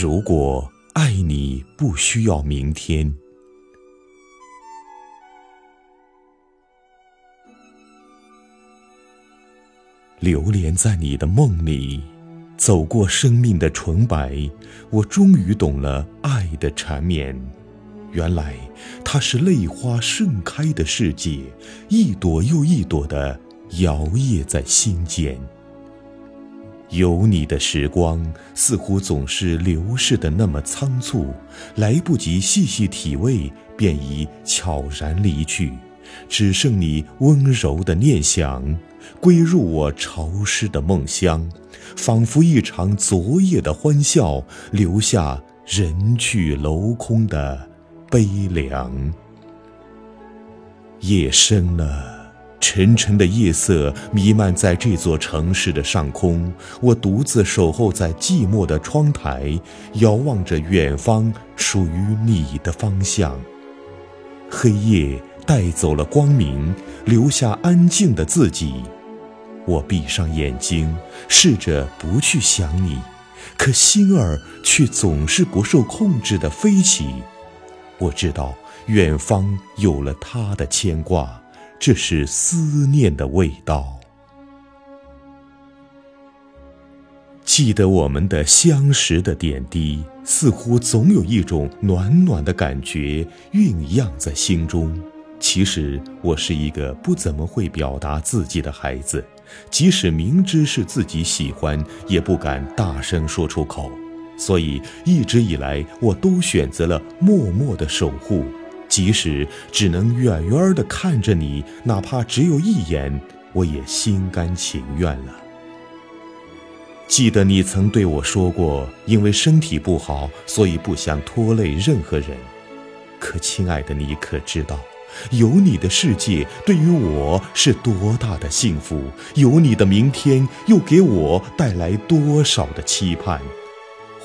如果爱你不需要明天，流连在你的梦里，走过生命的纯白，我终于懂了爱的缠绵。原来它是泪花盛开的世界，一朵又一朵的摇曳在心间。有你的时光，似乎总是流逝的那么仓促，来不及细细体味，便已悄然离去，只剩你温柔的念想，归入我潮湿的梦乡，仿佛一场昨夜的欢笑，留下人去楼空的悲凉。夜深了。沉沉的夜色弥漫在这座城市的上空，我独自守候在寂寞的窗台，遥望着远方属于你的方向。黑夜带走了光明，留下安静的自己。我闭上眼睛，试着不去想你，可心儿却总是不受控制地飞起。我知道远方有了他的牵挂。这是思念的味道。记得我们的相识的点滴，似乎总有一种暖暖的感觉酝酿在心中。其实我是一个不怎么会表达自己的孩子，即使明知是自己喜欢，也不敢大声说出口。所以一直以来，我都选择了默默的守护。即使只能远远地看着你，哪怕只有一眼，我也心甘情愿了。记得你曾对我说过，因为身体不好，所以不想拖累任何人。可亲爱的，你可知道，有你的世界对于我是多大的幸福？有你的明天又给我带来多少的期盼？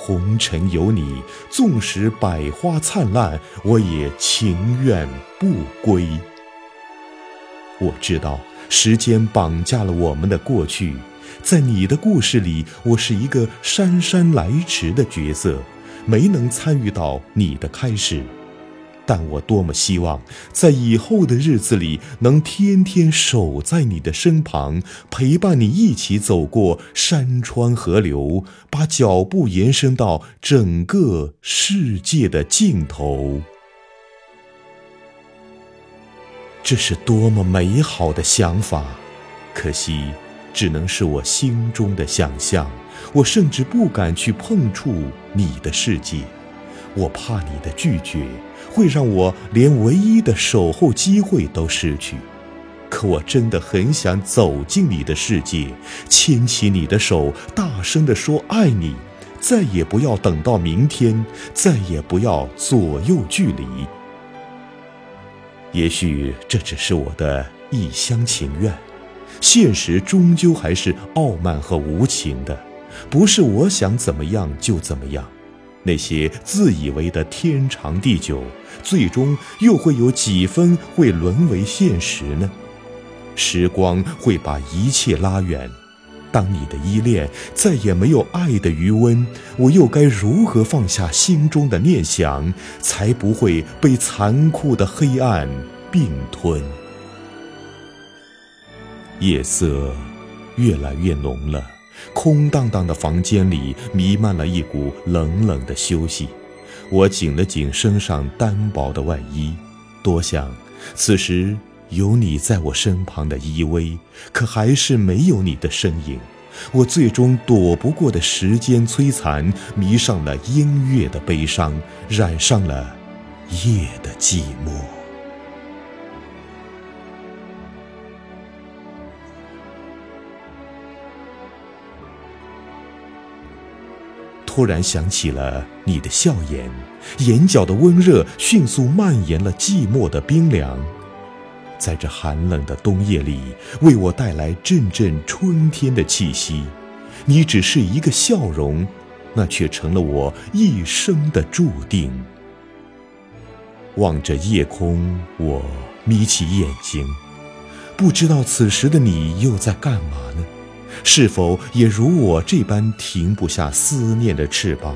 红尘有你，纵使百花灿烂，我也情愿不归。我知道时间绑架了我们的过去，在你的故事里，我是一个姗姗来迟的角色，没能参与到你的开始。但我多么希望，在以后的日子里，能天天守在你的身旁，陪伴你一起走过山川河流，把脚步延伸到整个世界的尽头。这是多么美好的想法，可惜，只能是我心中的想象。我甚至不敢去碰触你的世界，我怕你的拒绝。会让我连唯一的守候机会都失去，可我真的很想走进你的世界，牵起你的手，大声地说爱你，再也不要等到明天，再也不要左右距离。也许这只是我的一厢情愿，现实终究还是傲慢和无情的，不是我想怎么样就怎么样。那些自以为的天长地久，最终又会有几分会沦为现实呢？时光会把一切拉远。当你的依恋再也没有爱的余温，我又该如何放下心中的念想，才不会被残酷的黑暗并吞？夜色越来越浓了。空荡荡的房间里弥漫了一股冷冷的休息，我紧了紧身上单薄的外衣，多想此时有你在我身旁的依偎，可还是没有你的身影。我最终躲不过的时间摧残，迷上了音乐的悲伤，染上了夜的寂寞。突然想起了你的笑颜，眼角的温热迅速蔓延了寂寞的冰凉，在这寒冷的冬夜里，为我带来阵阵春天的气息。你只是一个笑容，那却成了我一生的注定。望着夜空，我眯起眼睛，不知道此时的你又在干嘛呢？是否也如我这般停不下思念的翅膀？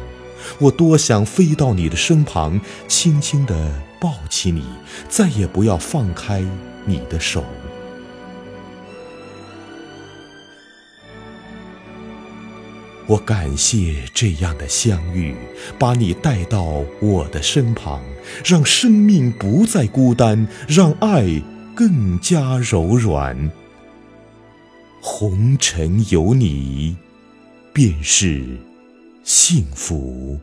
我多想飞到你的身旁，轻轻地抱起你，再也不要放开你的手。我感谢这样的相遇，把你带到我的身旁，让生命不再孤单，让爱更加柔软。红尘有你，便是幸福。